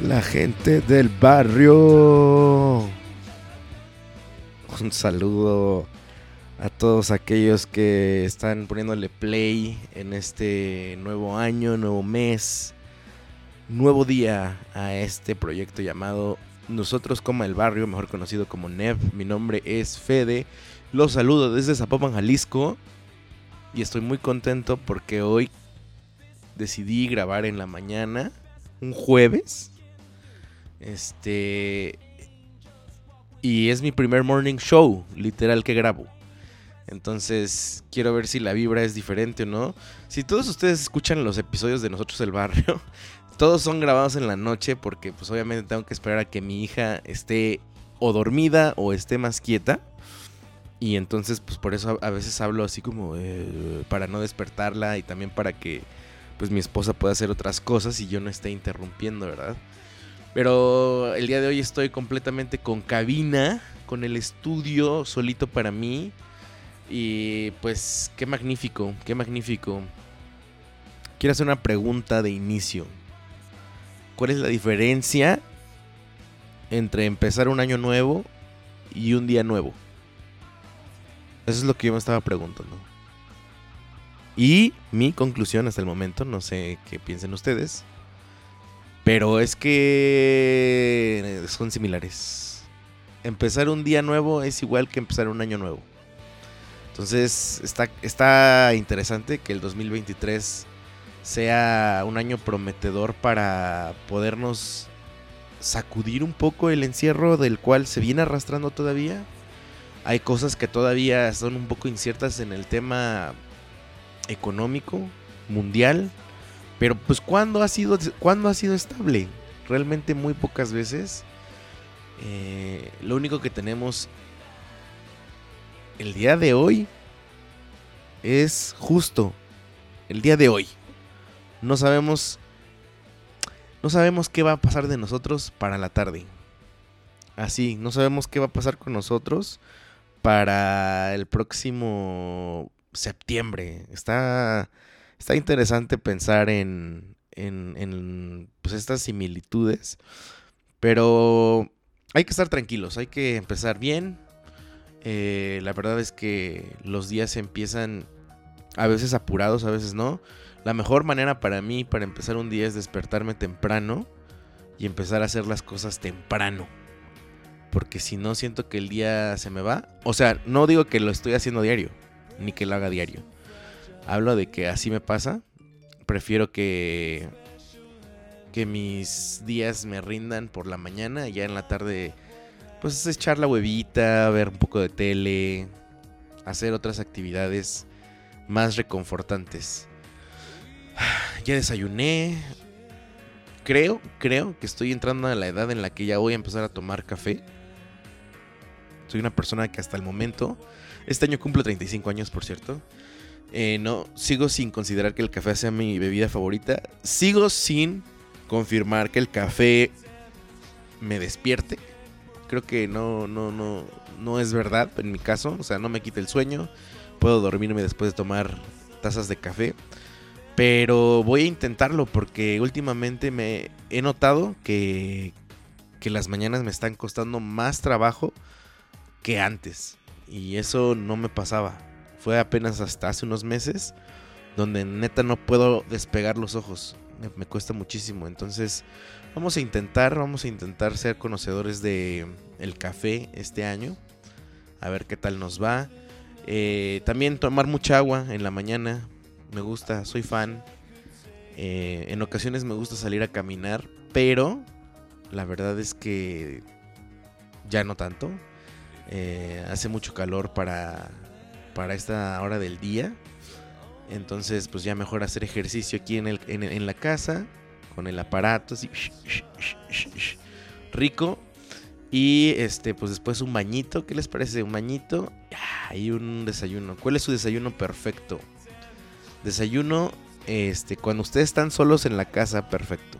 La gente del barrio. Un saludo a todos aquellos que están poniéndole play en este nuevo año, nuevo mes, nuevo día a este proyecto llamado Nosotros como el barrio, mejor conocido como NEV. Mi nombre es Fede. Los saludo desde Zapopan, Jalisco. Y estoy muy contento porque hoy decidí grabar en la mañana, un jueves. Este. Y es mi primer morning show, literal, que grabo. Entonces, quiero ver si la vibra es diferente o no. Si todos ustedes escuchan los episodios de Nosotros el Barrio, todos son grabados en la noche porque pues obviamente tengo que esperar a que mi hija esté o dormida o esté más quieta. Y entonces pues por eso a veces hablo así como eh, para no despertarla y también para que pues mi esposa pueda hacer otras cosas y yo no esté interrumpiendo, ¿verdad? Pero el día de hoy estoy completamente con cabina, con el estudio solito para mí. Y pues qué magnífico, qué magnífico. Quiero hacer una pregunta de inicio. ¿Cuál es la diferencia entre empezar un año nuevo y un día nuevo? Eso es lo que yo me estaba preguntando. Y mi conclusión hasta el momento, no sé qué piensen ustedes, pero es que son similares. Empezar un día nuevo es igual que empezar un año nuevo. Entonces está, está interesante que el 2023 sea un año prometedor para podernos sacudir un poco el encierro del cual se viene arrastrando todavía. Hay cosas que todavía son un poco inciertas en el tema económico, mundial. Pero pues ¿cuándo ha sido, ¿cuándo ha sido estable? Realmente muy pocas veces. Eh, lo único que tenemos el día de hoy es justo el día de hoy. No sabemos no sabemos qué va a pasar de nosotros para la tarde. Así, no sabemos qué va a pasar con nosotros para el próximo septiembre. Está está interesante pensar en, en, pues estas similitudes. Pero hay que estar tranquilos, hay que empezar bien. Eh, la verdad es que los días empiezan a veces apurados, a veces no. La mejor manera para mí para empezar un día es despertarme temprano y empezar a hacer las cosas temprano. Porque si no siento que el día se me va. O sea, no digo que lo estoy haciendo diario, ni que lo haga diario hablo de que así me pasa. Prefiero que que mis días me rindan por la mañana ya en la tarde pues echar la huevita, ver un poco de tele, hacer otras actividades más reconfortantes. Ya desayuné. Creo, creo que estoy entrando a la edad en la que ya voy a empezar a tomar café. Soy una persona que hasta el momento, este año cumplo 35 años, por cierto. Eh, no, sigo sin considerar que el café sea mi bebida favorita. Sigo sin confirmar que el café me despierte. Creo que no, no, no, no es verdad en mi caso. O sea, no me quita el sueño. Puedo dormirme después de tomar tazas de café. Pero voy a intentarlo porque últimamente me he notado que, que las mañanas me están costando más trabajo que antes. Y eso no me pasaba. Fue apenas hasta hace unos meses donde neta no puedo despegar los ojos. Me, cuesta muchísimo. Entonces vamos a intentar, vamos a intentar ser conocedores de el café este año. A ver qué tal nos va. Eh, también tomar mucha agua en la mañana me gusta, soy fan. Eh, en ocasiones me gusta salir a caminar, pero la verdad es que ya no tanto. Eh, hace mucho calor para, para esta hora del día. Entonces, pues ya mejor hacer ejercicio aquí en, el, en, la casa, con el aparato, así, rico. Y este, pues después un bañito, ¿qué les parece? Un bañito y un desayuno. ¿Cuál es su desayuno perfecto? Desayuno, este, cuando ustedes están solos en la casa, perfecto.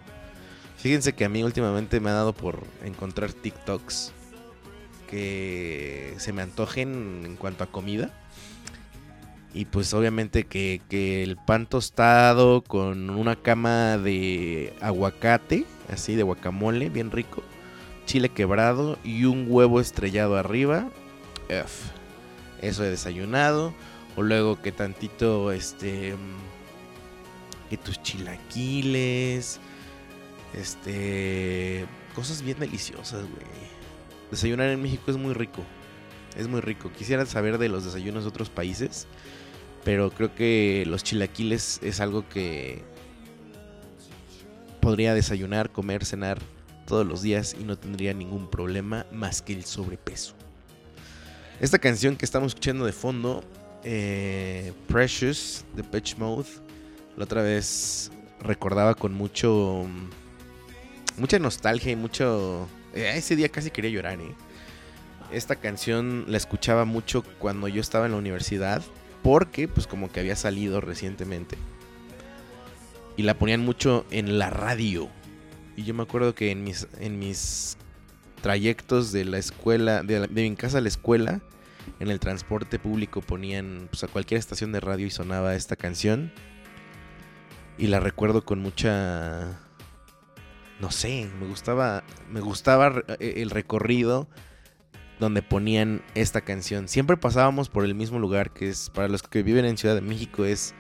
Fíjense que a mí últimamente me ha dado por encontrar TikToks que se me antojen en cuanto a comida. Y pues obviamente que, que, el pan tostado con una cama de aguacate, así de guacamole, bien rico, chile quebrado y un huevo estrellado arriba. Eso he desayunado. O luego que tantito, este, que tus chilaquiles, este, cosas bien deliciosas, güey. Desayunar en México es muy rico, es muy rico. Quisiera saber de los desayunos de otros países, pero creo que los chilaquiles es algo que podría desayunar, comer, cenar todos los días y no tendría ningún problema más que el sobrepeso. Esta canción que estamos escuchando de fondo eh, Precious de Pitch Mode. La otra vez recordaba con mucho. Mucha nostalgia y mucho. Eh, ese día casi quería llorar, ¿eh? Esta canción la escuchaba mucho cuando yo estaba en la universidad. Porque, pues, como que había salido recientemente. Y la ponían mucho en la radio. Y yo me acuerdo que en mis, en mis trayectos de la escuela, de, de mi casa a la escuela, en el transporte público ponían pues, a cualquier estación de radio y sonaba esta canción. Y la recuerdo con mucha no sé, me gustaba me gustaba eh, el recorrido donde ponían esta canción. Siempre pasábamos por el mismo lugar que es para los que viven en Ciudad de México es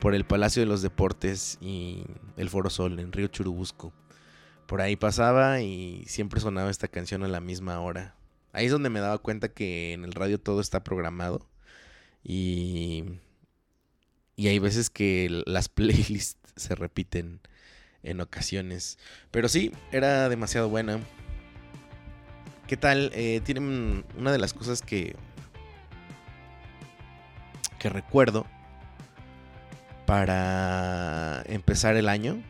por el Palacio de los Deportes y el Foro Sol en Río Churubusco. Por ahí pasaba y siempre sonaba esta canción a la misma hora. Ahí es donde me daba cuenta que en el radio todo está programado. Y, y hay veces que las playlists se repiten en ocasiones. Pero sí, era demasiado buena. ¿Qué tal? Eh, tienen una de las cosas que, que recuerdo para empezar el año.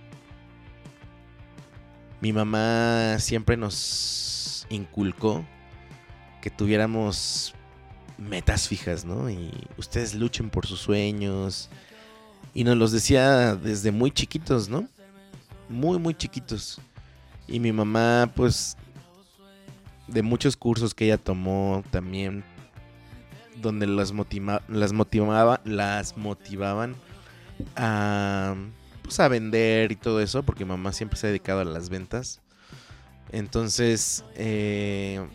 Mi mamá siempre nos inculcó que tuviéramos metas fijas, ¿no? Y ustedes luchen por sus sueños. Y nos los decía desde muy chiquitos, ¿no? Muy, muy chiquitos. Y mi mamá, pues, de muchos cursos que ella tomó también, donde las, las motivaba, las motivaban a, pues, a vender y todo eso, porque mamá siempre se ha dedicado a las ventas. Entonces, eh,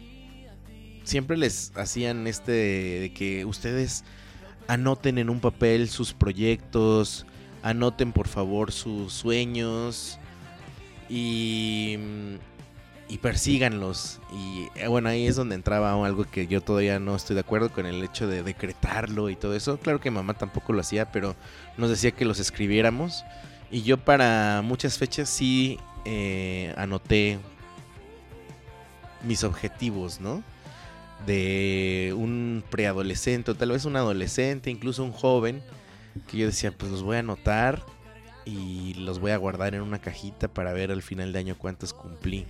siempre les hacían este de que ustedes anoten en un papel sus proyectos, anoten por favor sus sueños y, y persíganlos. Y eh, bueno, ahí es donde entraba algo que yo todavía no estoy de acuerdo con el hecho de decretarlo y todo eso. Claro que mamá tampoco lo hacía, pero nos decía que los escribiéramos. Y yo para muchas fechas sí eh, anoté mis objetivos, ¿no? de un preadolescente o tal vez un adolescente, incluso un joven, que yo decía, pues los voy a anotar y los voy a guardar en una cajita para ver al final de año cuántos cumplí.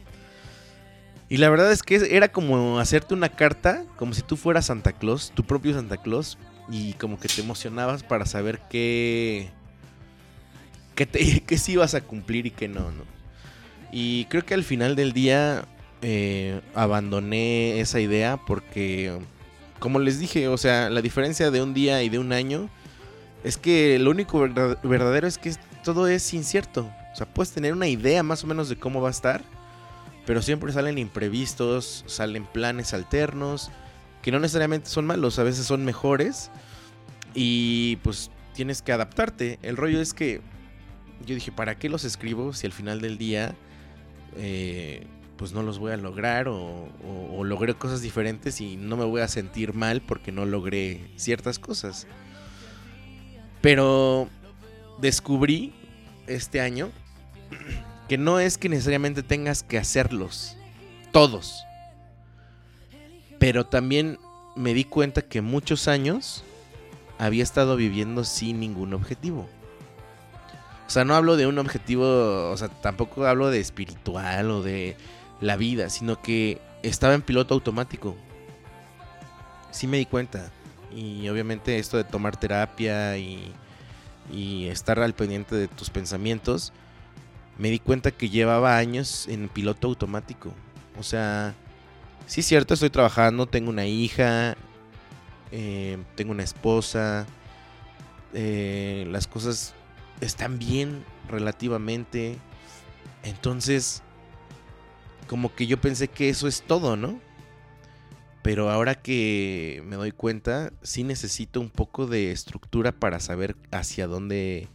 Y la verdad es que era como hacerte una carta, como si tú fueras Santa Claus, tu propio Santa Claus, y como que te emocionabas para saber qué, qué, te, qué sí ibas a cumplir y qué no, ¿no? Y creo que al final del día eh, abandoné esa idea porque, como les dije, o sea, la diferencia de un día y de un año es que lo único verdadero es que todo es incierto. O sea, puedes tener una idea más o menos de cómo va a estar, pero siempre salen imprevistos, salen planes alternos, que no necesariamente son malos, a veces son mejores. Y pues tienes que adaptarte. El rollo es que yo dije, ¿para qué los escribo si al final del día eh, pues no los voy a lograr o, o, logré cosas diferentes y no me voy a sentir mal porque no logré ciertas cosas? Pero descubrí este año que no es que necesariamente tengas que hacerlos todos. Pero también me di cuenta que muchos años había estado viviendo sin ningún objetivo. O sea, no hablo de un objetivo, o sea, tampoco hablo de espiritual o de la vida, sino que estaba en piloto automático. Sí me di cuenta. Y obviamente esto de tomar terapia y, y estar al pendiente de tus pensamientos, me di cuenta que llevaba años en piloto automático. O sea, sí es cierto, estoy trabajando, tengo una hija, eh, tengo una esposa, eh, las cosas están bien relativamente. Entonces, como que yo pensé que eso es todo, ¿no? Pero ahora que me doy cuenta, sí necesito un poco de estructura para saber hacia dónde,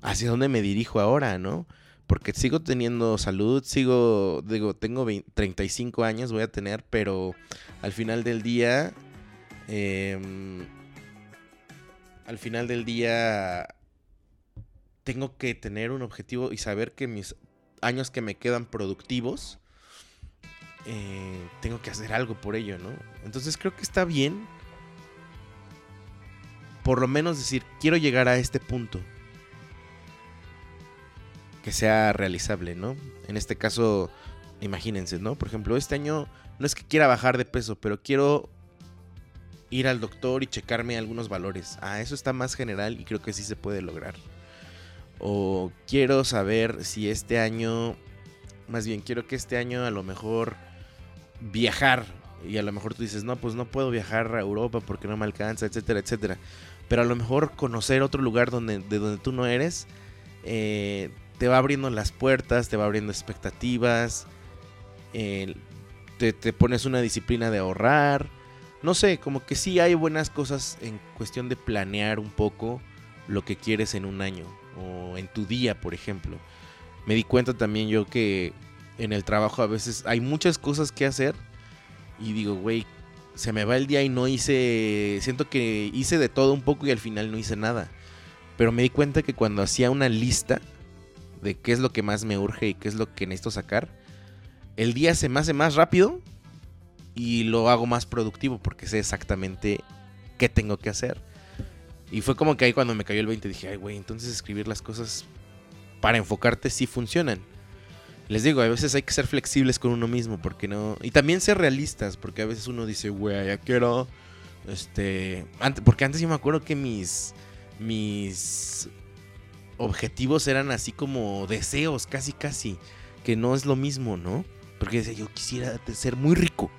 hacia dónde me dirijo ahora, ¿no? Porque sigo teniendo salud, sigo, digo, tengo 35 años, voy a tener, pero al final del día, em, al final del día, tengo que tener un objetivo y saber que mis años que me quedan productivos, eh, tengo que hacer algo por ello, ¿no? Entonces creo que está bien, por lo menos decir, quiero llegar a este punto que sea realizable, ¿no? En este caso, imagínense, ¿no? Por ejemplo, este año no es que quiera bajar de peso, pero quiero ir al doctor y checarme algunos valores. Ah, eso está más general y creo que sí se puede lograr. O quiero saber si este año, más bien quiero que este año a lo mejor viajar. Y a lo mejor tú dices, no, pues no puedo viajar a Europa porque no me alcanza, etcétera, etcétera. Pero a lo mejor conocer otro lugar donde, de donde tú no eres, eh, te va abriendo las puertas, te va abriendo expectativas, te, te, pones una disciplina de ahorrar. No sé, como que sí hay buenas cosas en cuestión de planear un poco lo que quieres en un año o en tu día, por ejemplo. Me di cuenta también yo que en el trabajo a veces hay muchas cosas que hacer y digo, güey, se me va el día y no hice, siento que hice de todo un poco y al final no hice nada. Pero me di cuenta que cuando hacía una lista de qué es lo que más me urge y qué es lo que necesito sacar, el día se me hace más rápido y lo hago más productivo porque sé exactamente qué tengo que hacer. Y fue como que ahí cuando me cayó el 20 dije, ay, güey, entonces escribir las cosas para enfocarte sí funcionan les digo, a veces hay que ser flexibles con uno mismo, porque no. Y también ser realistas, porque a veces uno dice, güey, ya quiero. Este. Porque antes yo me acuerdo que mis. Mis objetivos eran así como deseos, casi, casi. Que no es lo mismo, ¿no? Porque decía, yo quisiera ser muy rico.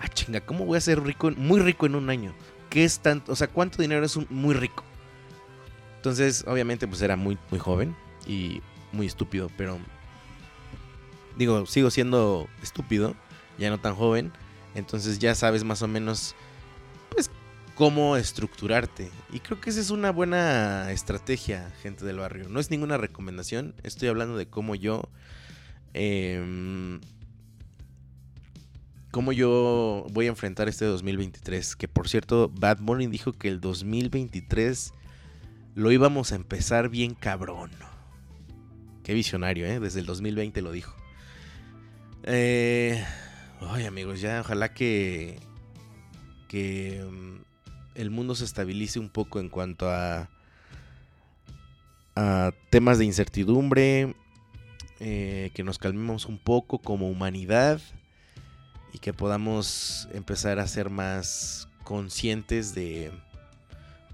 Ah, chinga, ¿cómo voy a ser rico, muy rico en un año? ¿Qué es tanto? O sea, ¿cuánto dinero es un muy rico? Entonces, obviamente, pues era muy, muy joven y muy estúpido, pero digo, sigo siendo estúpido, ya no tan joven, entonces ya sabes más o menos, cómo estructurarte. Y creo que esa es una buena estrategia, gente del barrio. No es ninguna recomendación, estoy hablando de cómo yo... Eh, cómo yo voy a enfrentar este 2023. Que por cierto, Bad Bunny dijo que el 2023 lo íbamos a empezar bien cabrón. Qué visionario, ¿eh? Desde el 2020 lo dijo. Eh, ay, amigos, ya ojalá que, que mm, el mundo se estabilice un poco en cuanto a, a temas de incertidumbre, eh, que nos calmemos un poco como humanidad y que podamos empezar a ser más conscientes de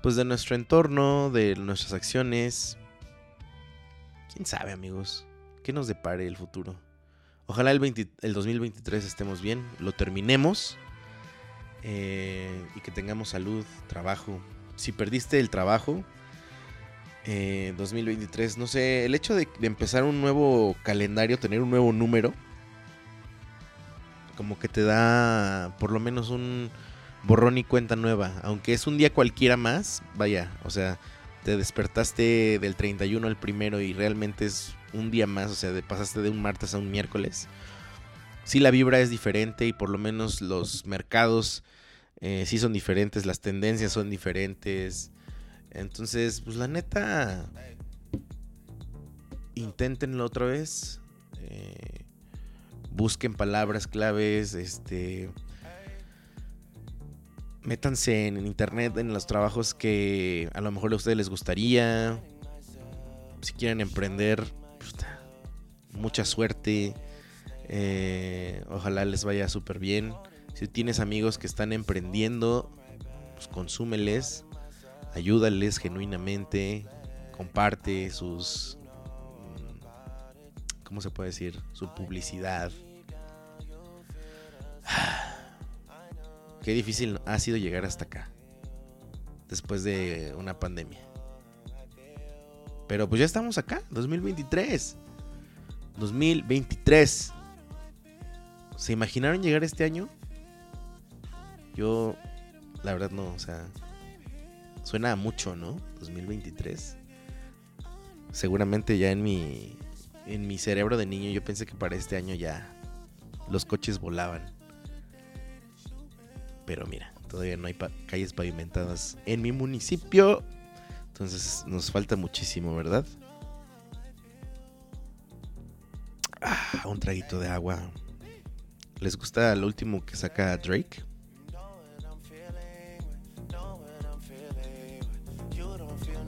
pues de nuestro entorno, de nuestras acciones. ¿Quién sabe, amigos? ¿Qué nos depare el futuro? Ojalá el, el 2023 estemos bien, lo terminemos eh, y que tengamos salud, trabajo. Si perdiste el trabajo, 2023, eh, no sé, el hecho de, empezar un nuevo calendario, tener un nuevo número, como que te da por lo menos un borrón y cuenta nueva. Aunque es un día cualquiera más, vaya, o sea, te despertaste del 31 al primero y realmente es un día más, o sea, pasaste de un martes a un miércoles. Sí, la vibra es diferente y por lo menos los mercados eh, sí son diferentes, las tendencias son diferentes. Entonces, pues la neta, inténtenlo otra vez. Eh, busquen palabras claves, este... Métanse en internet en los trabajos que a lo mejor a ustedes les gustaría. Si quieren emprender, pues, mucha suerte. Eh, ojalá les vaya súper bien. Si tienes amigos que están emprendiendo, pues consúmeles ayúdales genuinamente, comparte sus, ¿cómo se puede decir? Su publicidad. Qué difícil ha sido llegar hasta acá, después de una pandemia. Pero pues ya estamos acá, 2023. 2023. ¿Se imaginaron llegar este año? Yo, la verdad no, o sea, Suena mucho, ¿no? 2023. Seguramente ya en mi en mi cerebro de niño yo pensé que para este año ya los coches volaban. Pero mira, todavía no hay calles pavimentadas en mi municipio. Entonces nos falta muchísimo, ¿verdad? Ah, un traguito de agua. ¿Les gusta lo último que saca Drake?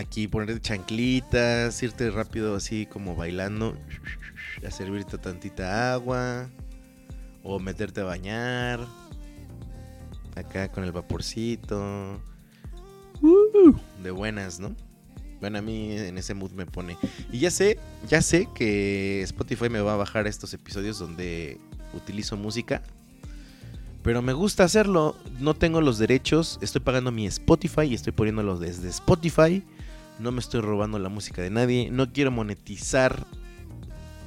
aquí ponerte chanclitas, irte rápido así como bailando, a servirte tantita agua o meterte a bañar. Acá con el vaporcito. De buenas, ¿no? Bueno, a mí en ese mood me pone. Y ya sé, ya sé que Spotify me va a bajar estos episodios donde utilizo música pero me gusta hacerlo. No tengo los derechos. Estoy pagando mi Spotify y estoy poniéndolo desde Spotify. No me estoy robando la música de nadie. No quiero monetizar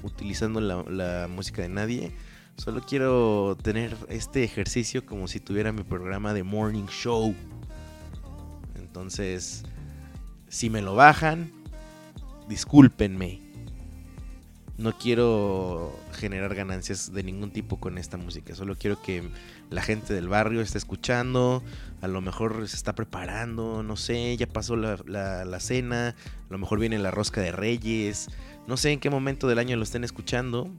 utilizando la, música de nadie. Solo quiero tener este ejercicio como si tuviera mi programa de morning show. Entonces, si me lo bajan, discúlpenme no quiero generar ganancias de ningún tipo con esta música. Solo quiero que la gente del barrio esté escuchando. A lo mejor se está preparando, no sé, ya pasó la, cena. A lo mejor viene la rosca de reyes. No sé en qué momento del año lo estén escuchando.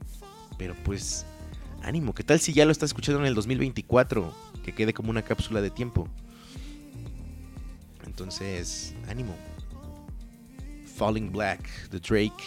Pero pues, ánimo. ¿Qué tal si ya lo está escuchando en el 2024? Que quede como una cápsula de tiempo. Entonces, ánimo. Falling Black, The Drake.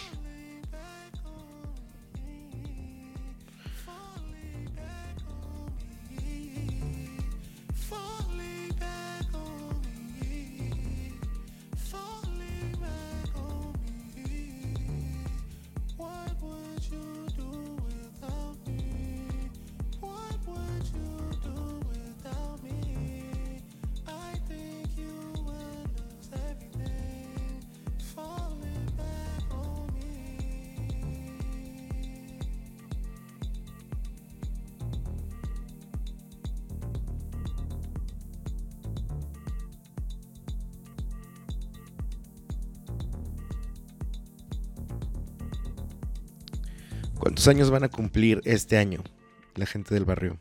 ¿Cuántos años van a cumplir este año la gente del barrio?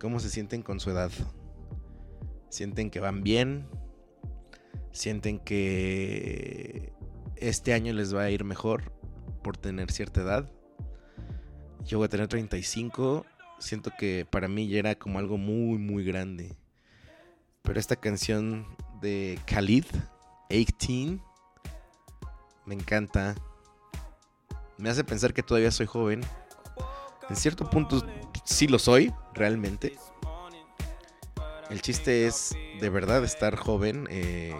¿Cómo se sienten con su edad? ¿Sienten que van bien? ¿Sienten que este año les va a ir mejor por tener cierta edad? Yo voy a tener 35. Siento que para mí ya era como algo muy, muy grande. Pero esta canción de Khalid, 18, me encanta. Me hace pensar que todavía soy joven. En cierto punto sí lo soy, realmente. El chiste es de verdad estar joven, eh,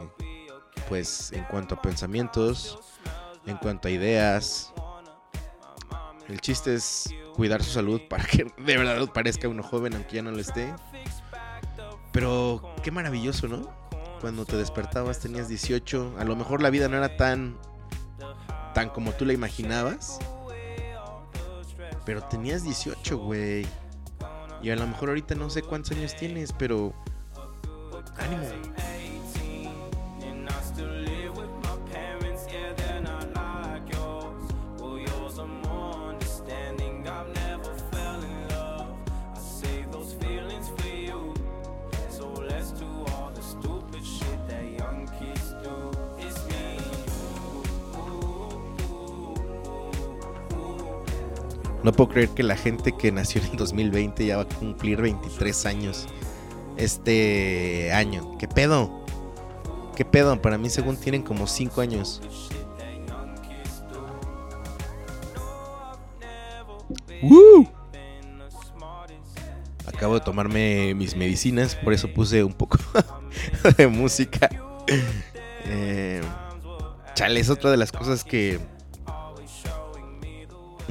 pues en cuanto a pensamientos, en cuanto a ideas. El chiste es cuidar su salud para que de verdad parezca uno joven aunque ya no lo esté. Pero qué maravilloso, ¿no? Cuando te despertabas tenías 18, a lo mejor la vida no era tan tan como tú la imaginabas. Pero tenías 18, güey. Y a lo mejor ahorita no sé cuántos años tienes, pero ánimo. No puedo creer que la gente que nació en el 2020 ya va a cumplir 23 años este año. ¿Qué pedo? ¿Qué pedo? Para mí según tienen como 5 años. Acabo de tomarme mis medicinas, por eso puse un poco de música. Eh, chale, es otra de las cosas que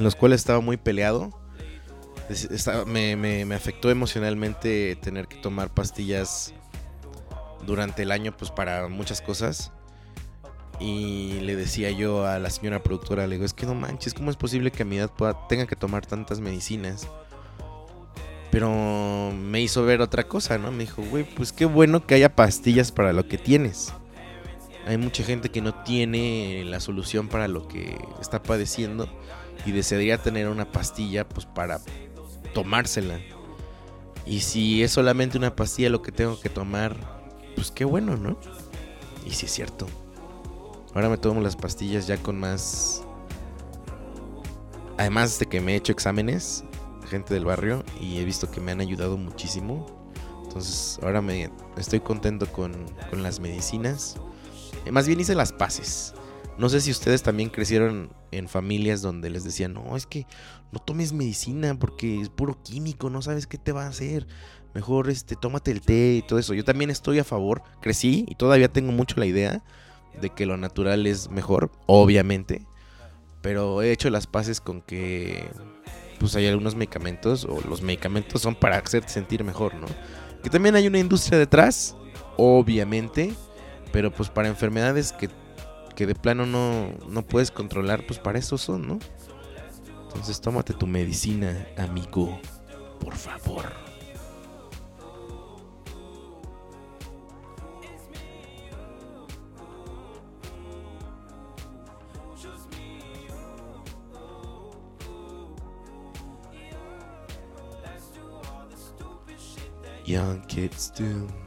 en los cuales estaba muy peleado. me, afectó emocionalmente tener que tomar pastillas durante el año, pues para muchas cosas. Y le decía yo a la señora productora, le digo, es que no manches, ¿cómo es posible que a mi edad tenga que tomar tantas medicinas? Pero me hizo ver otra cosa, ¿no? Me dijo, güey, pues qué bueno que haya pastillas para lo que tienes. Hay mucha gente que no tiene la solución para lo que está padeciendo y desearía tener una pastilla pues para tomársela. Y si es solamente una pastilla lo que tengo que tomar, pues qué bueno, ¿no? Y si es cierto. Ahora me tomo las pastillas ya con más... Además de que me he hecho exámenes, gente del barrio, y he visto que me han ayudado muchísimo. Entonces ahora me estoy contento con, con las medicinas. Más bien hice las paces. No sé si ustedes también crecieron en familias donde les decían, no, es que no tomes medicina porque es puro químico, no sabes qué te va a hacer. Mejor este, tómate el té y todo eso. Yo también estoy a favor, crecí y todavía tengo mucho la idea de que lo natural es mejor, obviamente. Pero he hecho las paces con que pues hay algunos medicamentos o los medicamentos son para hacerte sentir mejor, ¿no? Que también hay una industria detrás, obviamente, pero pues para enfermedades que que de plano no, no puedes controlar, pues para eso son, ¿no? Entonces tómate tu medicina, amigo, por favor. Young kids do.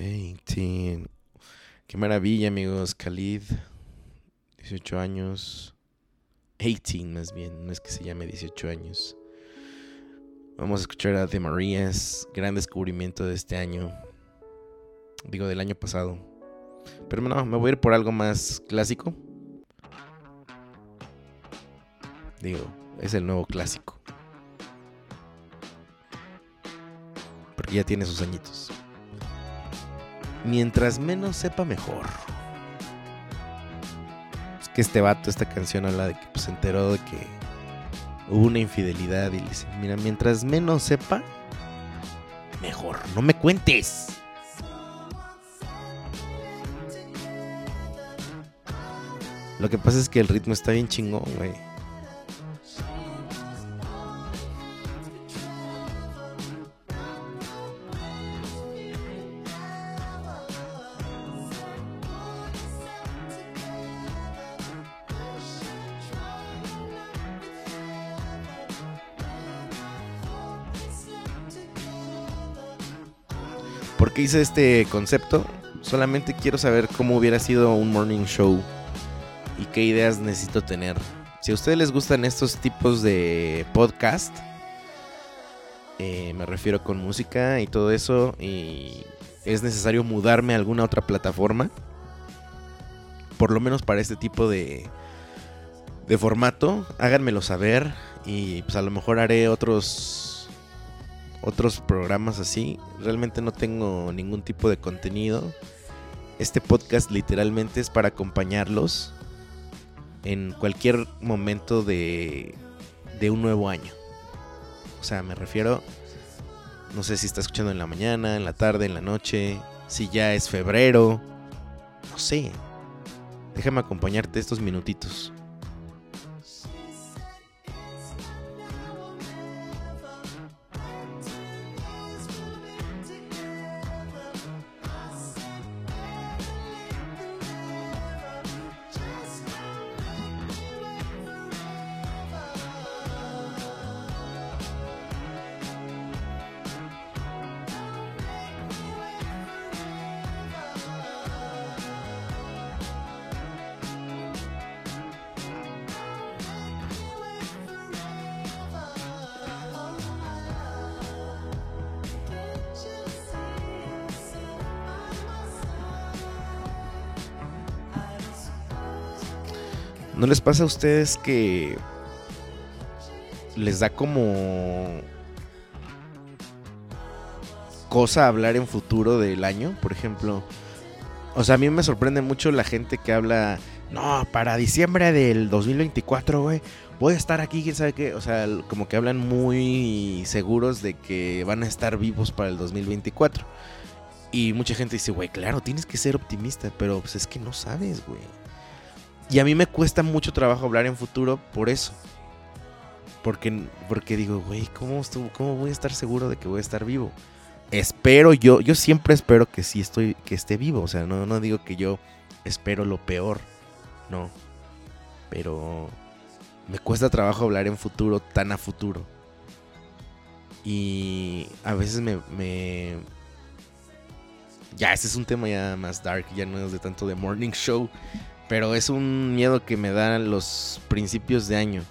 18. Qué maravilla, amigos. Khalid, 18 años. 18 más bien, no es que se llame 18 años. Vamos a escuchar a The Marías, gran descubrimiento de este año. Digo, del año pasado. Pero no, me voy a ir por algo más clásico. Digo, es el nuevo clásico. Porque ya tiene sus añitos mientras menos sepa mejor. Es que este vato, esta canción habla de que pues, se enteró de que hubo una infidelidad y le dice, mira, mientras menos sepa, mejor, no me cuentes. Lo que pasa es que el ritmo está bien chingón, güey. ¿Por qué hice este concepto? Solamente quiero saber cómo hubiera sido un morning show y qué ideas necesito tener. Si a ustedes les gustan estos tipos de podcast, eh, me refiero con música y todo eso, y es necesario mudarme a alguna otra plataforma, por lo menos para este tipo de, de formato, háganmelo saber y pues a lo mejor haré otros otros programas así. Realmente no tengo ningún tipo de contenido. Este podcast literalmente es para acompañarlos en cualquier momento de, de un nuevo año. O sea, me refiero, no sé si está escuchando en la mañana, en la tarde, en la noche, si ya es febrero, no sé. Déjame acompañarte estos minutitos. Les pasa a ustedes que les da como cosa hablar en futuro del año? Por ejemplo, o sea, a mí me sorprende mucho la gente que habla, no, para diciembre del 2024, güey, voy a estar aquí, quién sabe qué. O sea, como que hablan muy seguros de que van a estar vivos para el 2024. Y mucha gente dice, güey, claro, tienes que ser optimista, pero pues es que no sabes, güey. Y a mí me cuesta mucho trabajo hablar en futuro por eso. Porque, porque digo, güey, ¿cómo, ¿cómo voy a estar seguro de que voy a estar vivo? Espero yo, yo siempre espero que sí estoy, que esté vivo. O sea, no, no digo que yo espero lo peor. No. Pero me cuesta trabajo hablar en futuro, tan a futuro. Y a veces me. Ya, ese es un tema ya más dark, ya no es de tanto de morning show. Pero es un miedo que me dan los principios de año.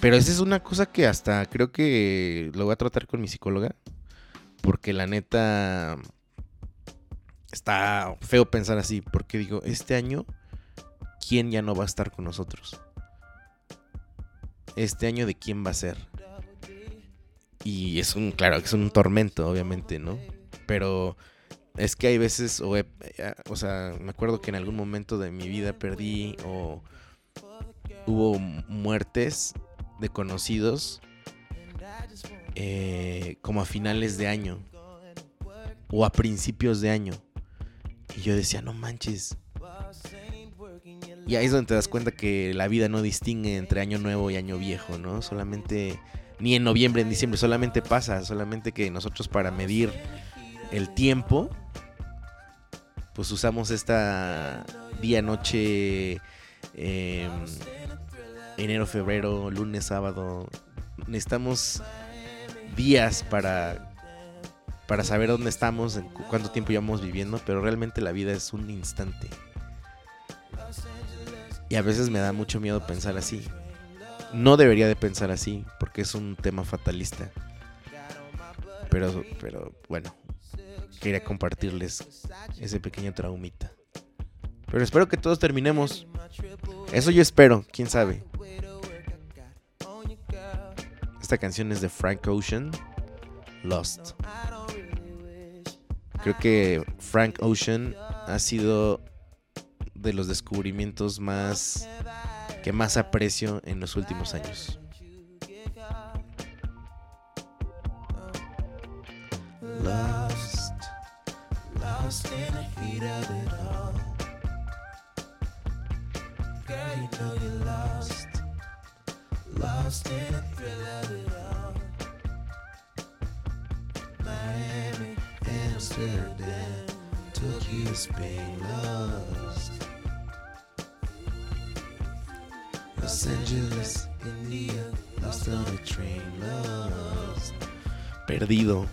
Pero esa es una cosa que hasta creo que lo voy a tratar con mi psicóloga. Porque la neta está feo pensar así. Porque digo, este año, ¿quién ya no va a estar con nosotros? Este año de quién va a ser. Y es un, claro, es un tormento, obviamente, ¿no? Pero es que hay veces, o, eh, o sea, me acuerdo que en algún momento de mi vida perdí o hubo muertes de conocidos eh, como a finales de año o a principios de año. Y yo decía, no manches. Y ahí es donde te das cuenta que la vida no distingue entre año nuevo y año viejo, ¿no? Solamente, ni en noviembre, en diciembre, solamente pasa, solamente que nosotros para medir el tiempo pues usamos esta día, noche, em, enero, febrero, lunes, sábado. Necesitamos días para, para saber dónde estamos, cuánto tiempo llevamos viviendo, pero realmente la vida es un instante. Y a veces me da mucho miedo pensar así. No debería de pensar así, porque es un tema fatalista. Pero, pero bueno, quería compartirles ese pequeño traumita. Pero espero que todos terminemos. Eso yo espero, quién sabe. Esta canción es de Frank Ocean, Lost. Creo que Frank Ocean ha sido de los descubrimientos más que más aprecio en los últimos años. Lost in the heat of it all. Girl, you know you're lost, lost in the thrill of it all. Miami, Amsterdam, Tokyo, Spain, lost. Los Angeles, India, lost on a train, lost. Perdido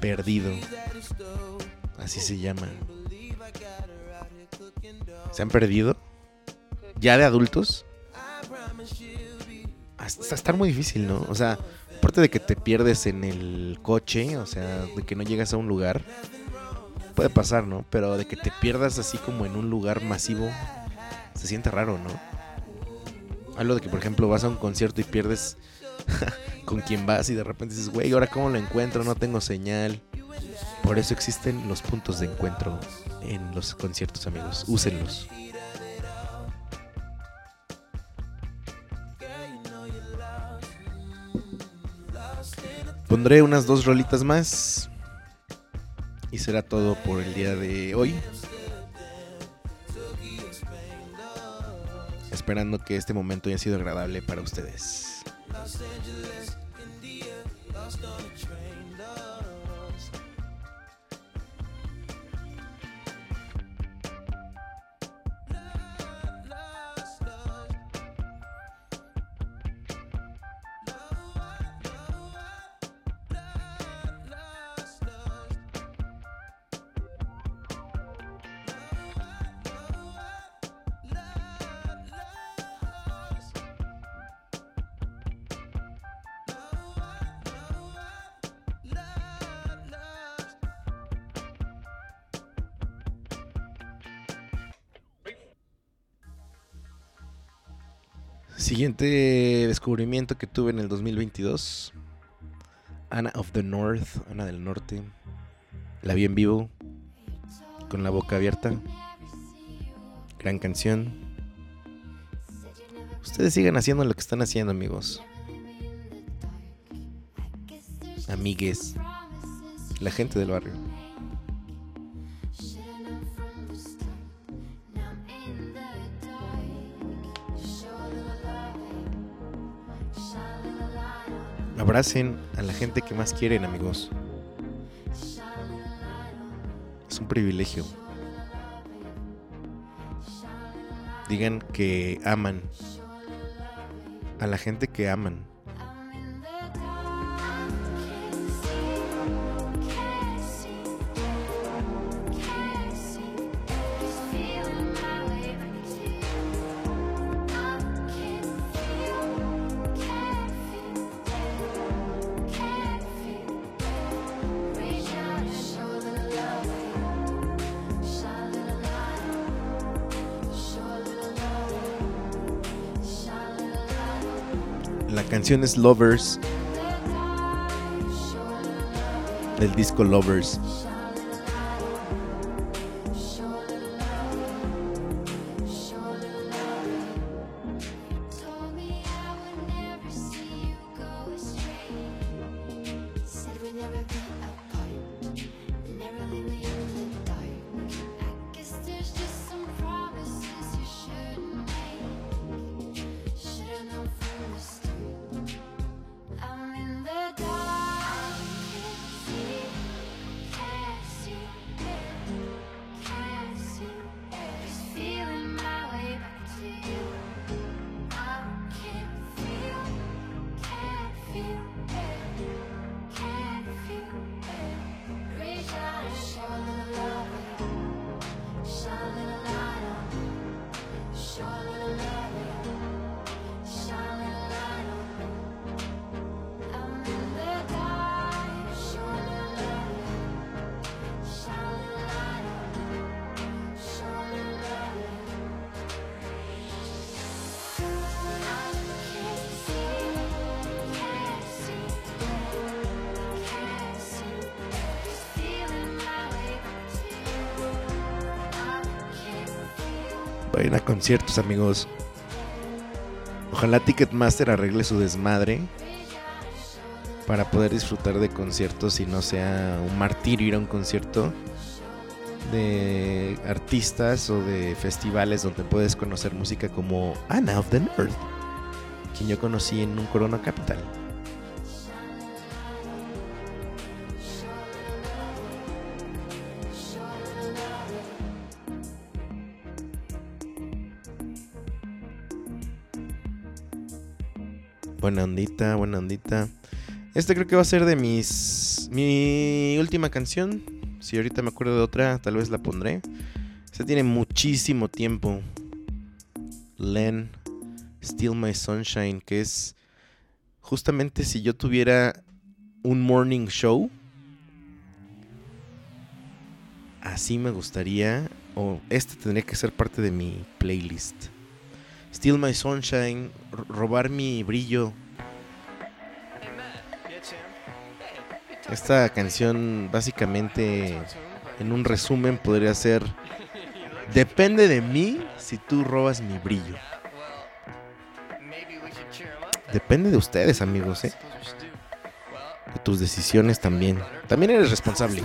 Perdido. Así se llama. ¿Se han perdido? ¿Ya de adultos? Hasta estar muy difícil, ¿no? O sea, aparte de que te pierdes en el coche, o sea, de que no llegas a un lugar, puede pasar, ¿no? Pero de que te pierdas así como en un lugar masivo, se siente raro, ¿no? Hablo de que, por ejemplo, vas a un concierto y pierdes con quien vas y de repente dices, güey, ¿ahora cómo lo encuentro? No tengo señal. Por eso existen los puntos de encuentro en los conciertos, amigos. Úsenlos. Pondré unas dos rolitas más. Y será todo por el día de hoy. Esperando que este momento haya sido agradable para ustedes. Siguiente descubrimiento que tuve en el 2022. Anna of the North, Ana del Norte. La vi en vivo, con la boca abierta. Gran canción. Ustedes sigan haciendo lo que están haciendo, amigos. Amigues. La gente del barrio. Abracen a la gente que más quieren, amigos. Es un privilegio. Digan que aman a la gente que aman. Canción Lovers. Del disco Lovers. Conciertos, amigos. Ojalá Ticketmaster arregle su desmadre para poder disfrutar de conciertos y no sea un martirio ir a un concierto de artistas o de festivales donde puedes conocer música como Anna of the North, quien yo conocí en un Corona Capital. Buena ondita, buena ondita. Este creo que va a ser de mis mi última canción, si ahorita me acuerdo de otra, tal vez la pondré. Se tiene muchísimo tiempo. Len, Still My Sunshine, que es justamente si yo tuviera un morning show, así me gustaría, o este tendría que ser parte de mi playlist. Still My Sunshine, robar mi brillo. Esta canción básicamente, en un resumen, podría ser, depende de mí si tú robas mi brillo. Depende de ustedes, amigos, ¿eh? De tus decisiones también. También eres responsable.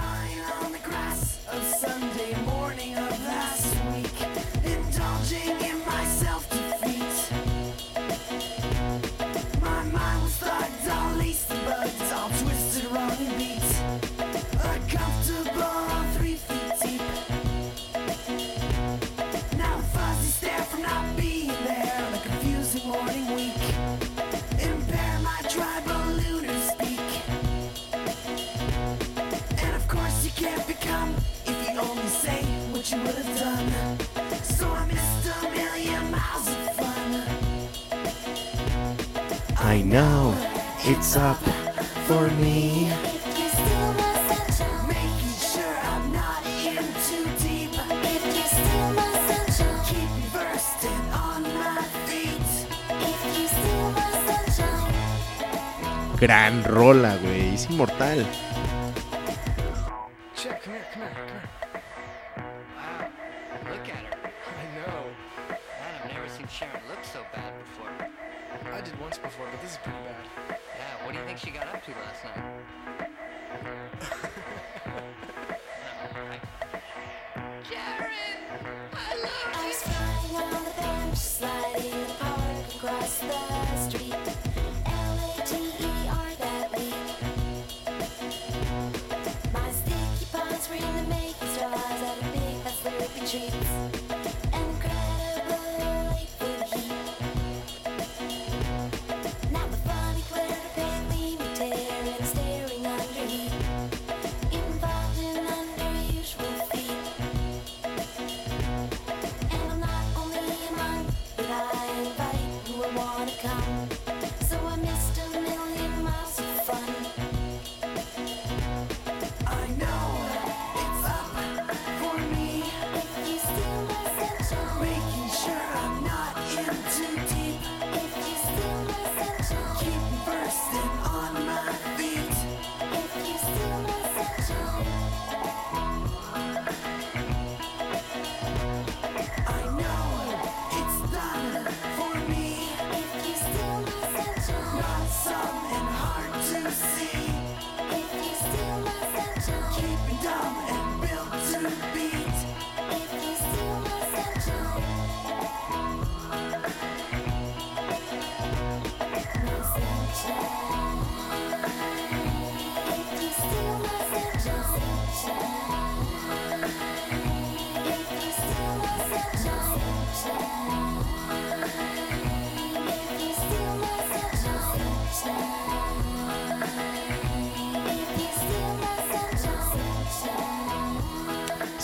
Gran rola, güey. Es inmortal.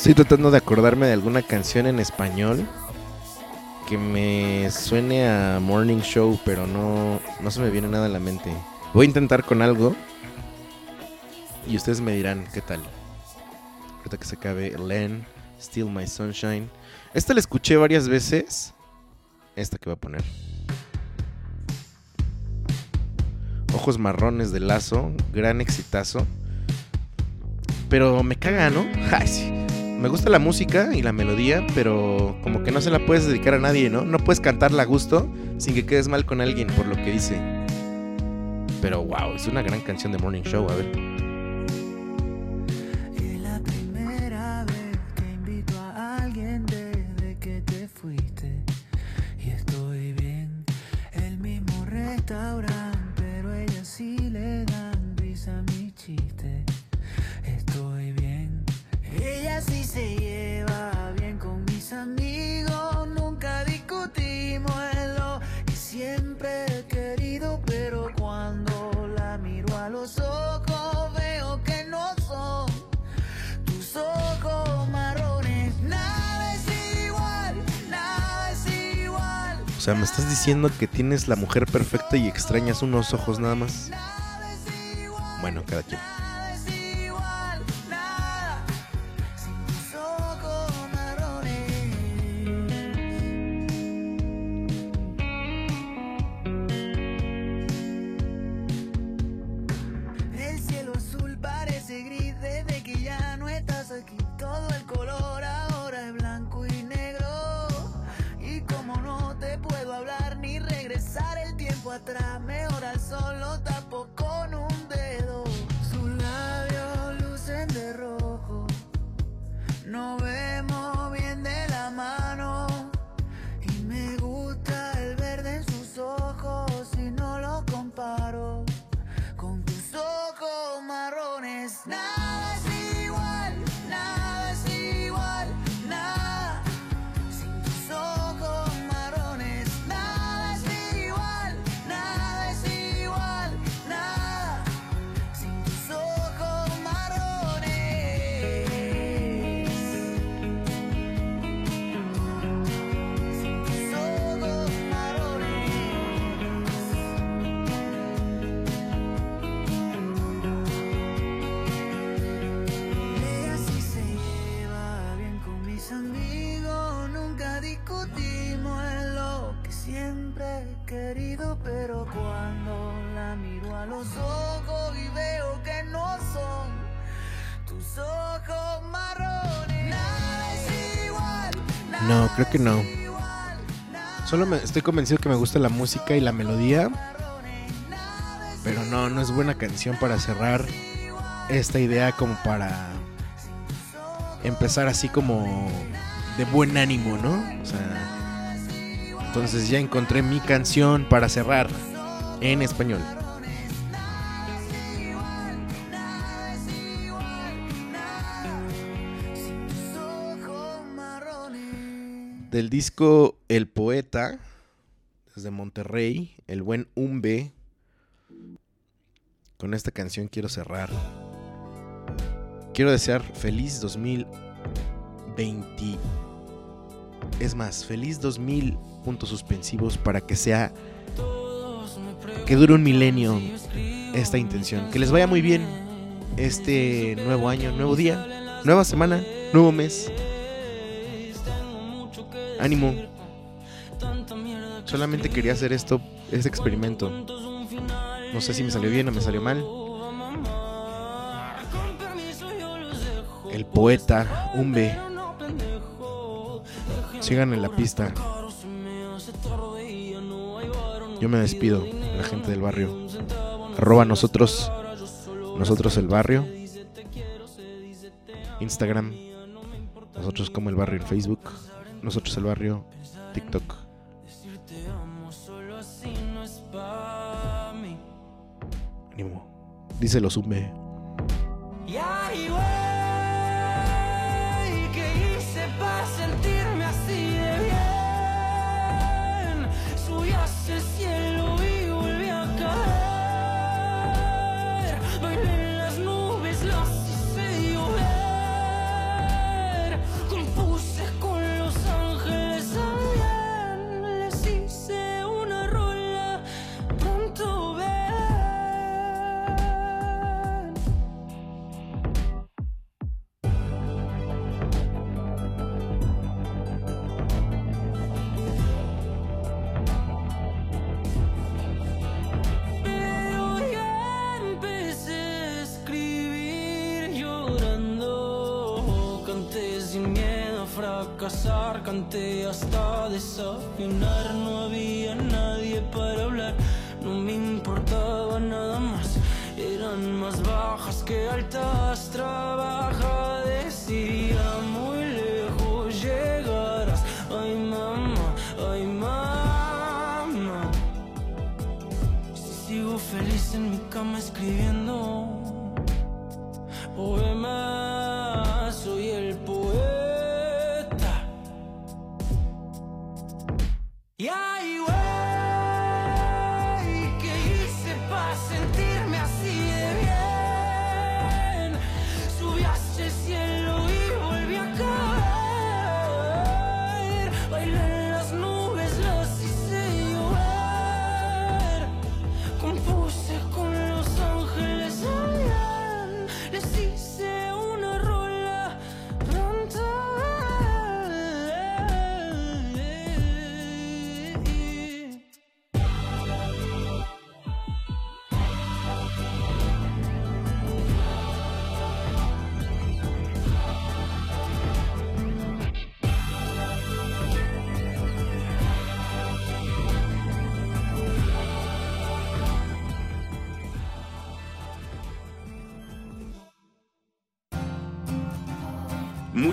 Estoy tratando de acordarme de alguna canción en español que me suene a Morning Show, pero no, no se me viene nada a la mente. Voy a intentar con algo y ustedes me dirán qué tal. Ahorita que se acabe Len, Still My Sunshine. Esta la escuché varias veces. Esta que voy a poner. Ojos marrones de lazo, gran exitazo. Pero me caga, ¿no? Ay, sí me gusta la música y la melodía, pero como que no se la puedes dedicar a nadie, ¿no? No puedes cantarla a gusto sin que quedes mal con alguien por lo que dice. Pero wow, es una gran canción de Morning Show, a ver. Sea, ¿me estás diciendo que tienes la mujer perfecta y extrañas unos ojos nada más? Bueno, cada quien. No, creo que no. Solo me, estoy convencido que me gusta la música y la melodía. Pero no, no es buena canción para cerrar esta idea como para empezar así como de buen ánimo, ¿no? O sea, entonces ya encontré mi canción para cerrar en español. Del disco El Poeta, desde Monterrey, el buen Umbe. Con esta canción quiero cerrar. Quiero desear feliz 2020. Es más, feliz 2000 puntos suspensivos para que sea que dure un milenio esta intención. Que les vaya muy bien este nuevo año, nuevo día, nueva semana, nuevo mes. Ánimo. Solamente quería hacer esto, este experimento. No sé si me salió bien o me salió mal. El poeta Umbe. Sigan en la pista. Yo me despido, la gente del barrio. Arroba nosotros, nosotros el barrio. Instagram, nosotros como el barrio en Facebook. Nosotros el barrio, TikTok. Ánimo. Díselo, sume. Desafinar, no había nadie para hablar, no me importaba nada más, eran más bajas que altas, trabaja, decía, muy lejos llegarás, ay mamá, ay mamá, si sigo feliz en mi cama escribiendo